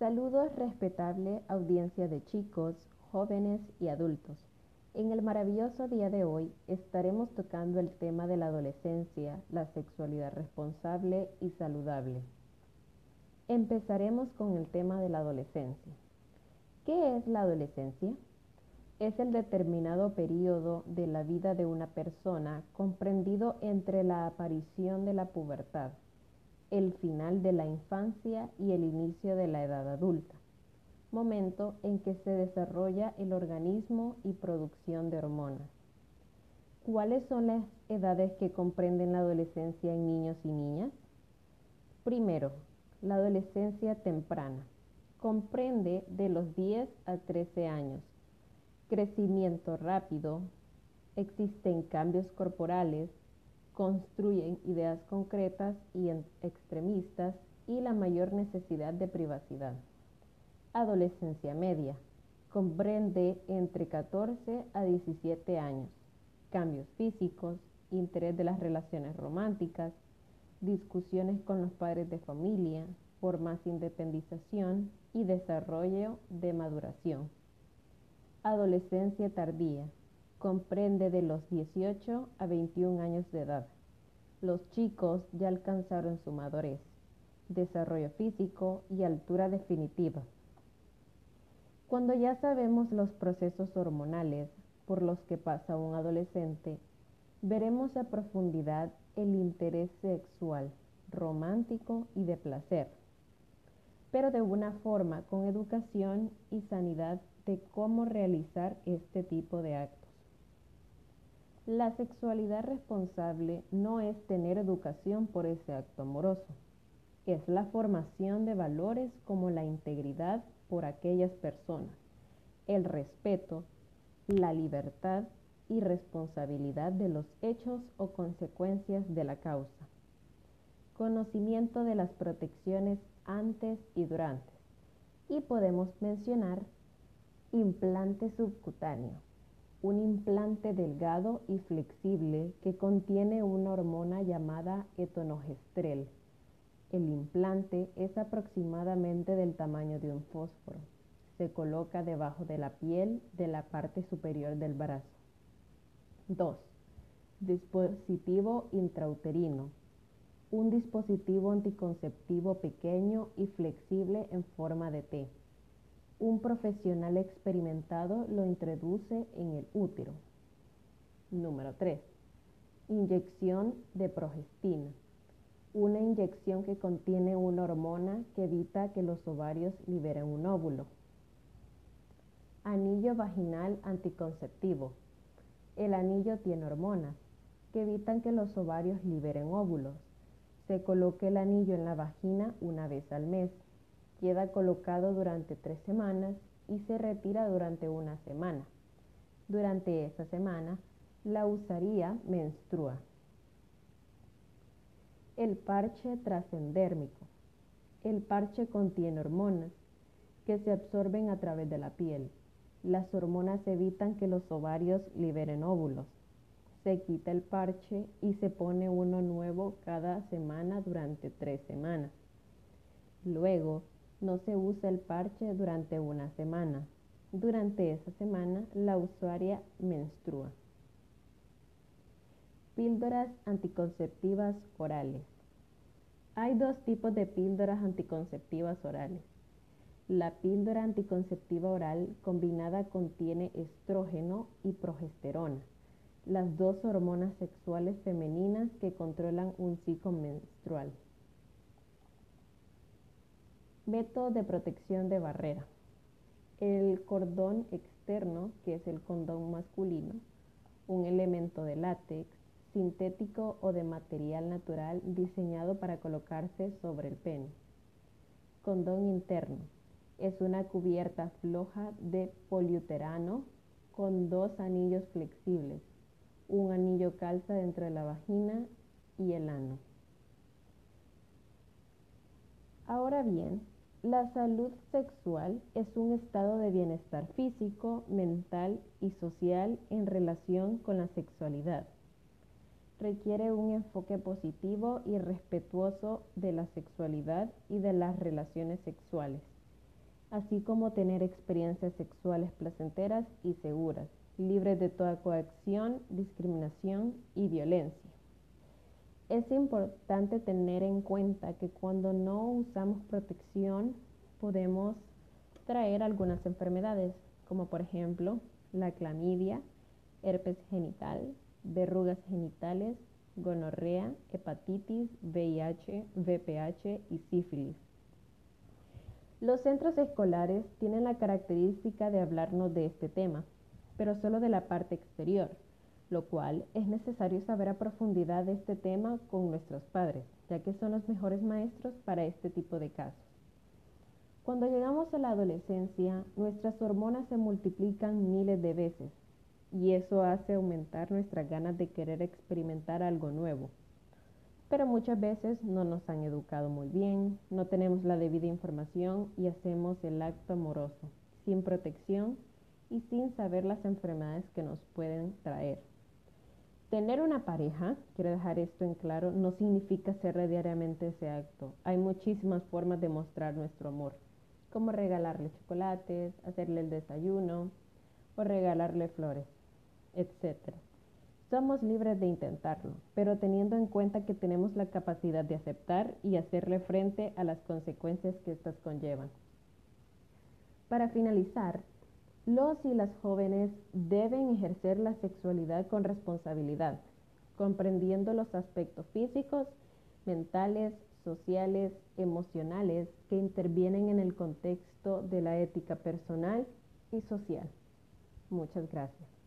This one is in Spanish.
Saludos respetable audiencia de chicos, jóvenes y adultos. En el maravilloso día de hoy estaremos tocando el tema de la adolescencia, la sexualidad responsable y saludable. Empezaremos con el tema de la adolescencia. ¿Qué es la adolescencia? Es el determinado periodo de la vida de una persona comprendido entre la aparición de la pubertad el final de la infancia y el inicio de la edad adulta, momento en que se desarrolla el organismo y producción de hormonas. ¿Cuáles son las edades que comprenden la adolescencia en niños y niñas? Primero, la adolescencia temprana. Comprende de los 10 a 13 años. Crecimiento rápido. Existen cambios corporales, construyen ideas concretas y extremistas y la mayor necesidad de privacidad. Adolescencia media. Comprende entre 14 a 17 años. Cambios físicos, interés de las relaciones románticas, discusiones con los padres de familia, por más independización y desarrollo de maduración. Adolescencia tardía comprende de los 18 a 21 años de edad. Los chicos ya alcanzaron su madurez, desarrollo físico y altura definitiva. Cuando ya sabemos los procesos hormonales por los que pasa un adolescente, veremos a profundidad el interés sexual, romántico y de placer, pero de una forma con educación y sanidad de cómo realizar este tipo de actos. La sexualidad responsable no es tener educación por ese acto amoroso, es la formación de valores como la integridad por aquellas personas, el respeto, la libertad y responsabilidad de los hechos o consecuencias de la causa. Conocimiento de las protecciones antes y durante. Y podemos mencionar implante subcutáneo un implante delgado y flexible que contiene una hormona llamada etonogestrel. El implante es aproximadamente del tamaño de un fósforo. Se coloca debajo de la piel de la parte superior del brazo. 2. Dispositivo intrauterino. Un dispositivo anticonceptivo pequeño y flexible en forma de T un profesional experimentado lo introduce en el útero. Número 3. Inyección de progestina. Una inyección que contiene una hormona que evita que los ovarios liberen un óvulo. Anillo vaginal anticonceptivo. El anillo tiene hormonas que evitan que los ovarios liberen óvulos. Se coloca el anillo en la vagina una vez al mes queda colocado durante tres semanas y se retira durante una semana. Durante esa semana, la usaría menstrua. El parche trascendérmico. El parche contiene hormonas que se absorben a través de la piel. Las hormonas evitan que los ovarios liberen óvulos. Se quita el parche y se pone uno nuevo cada semana durante tres semanas. Luego, no se usa el parche durante una semana. Durante esa semana, la usuaria menstrua. Píldoras anticonceptivas orales. Hay dos tipos de píldoras anticonceptivas orales. La píldora anticonceptiva oral combinada contiene estrógeno y progesterona, las dos hormonas sexuales femeninas que controlan un ciclo menstrual. Método de protección de barrera. El cordón externo, que es el condón masculino, un elemento de látex, sintético o de material natural diseñado para colocarse sobre el pene. Condón interno. Es una cubierta floja de poliuterano con dos anillos flexibles. Un anillo calza dentro de la vagina y el ano. Ahora bien, la salud sexual es un estado de bienestar físico, mental y social en relación con la sexualidad. Requiere un enfoque positivo y respetuoso de la sexualidad y de las relaciones sexuales. así como tener experiencias sexuales placenteras y seguras, libres de toda coacción, discriminación y violencia. Es importante tener en cuenta que cuando no usamos protección podemos traer algunas enfermedades, como por ejemplo la clamidia, herpes genital, verrugas genitales, gonorrea, hepatitis, VIH, VPH y sífilis. Los centros escolares tienen la característica de hablarnos de este tema, pero solo de la parte exterior, lo cual es necesario saber a profundidad de este tema con nuestros padres, ya que son los mejores maestros para este tipo de casos. Cuando llegamos a la adolescencia, nuestras hormonas se multiplican miles de veces y eso hace aumentar nuestras ganas de querer experimentar algo nuevo. Pero muchas veces no nos han educado muy bien, no tenemos la debida información y hacemos el acto amoroso, sin protección y sin saber las enfermedades que nos pueden traer. Tener una pareja, quiero dejar esto en claro, no significa hacer diariamente ese acto. Hay muchísimas formas de mostrar nuestro amor, como regalarle chocolates, hacerle el desayuno o regalarle flores etc. Somos libres de intentarlo, pero teniendo en cuenta que tenemos la capacidad de aceptar y hacerle frente a las consecuencias que éstas conllevan. Para finalizar, los y las jóvenes deben ejercer la sexualidad con responsabilidad, comprendiendo los aspectos físicos, mentales, sociales, emocionales que intervienen en el contexto de la ética personal y social. Muchas gracias.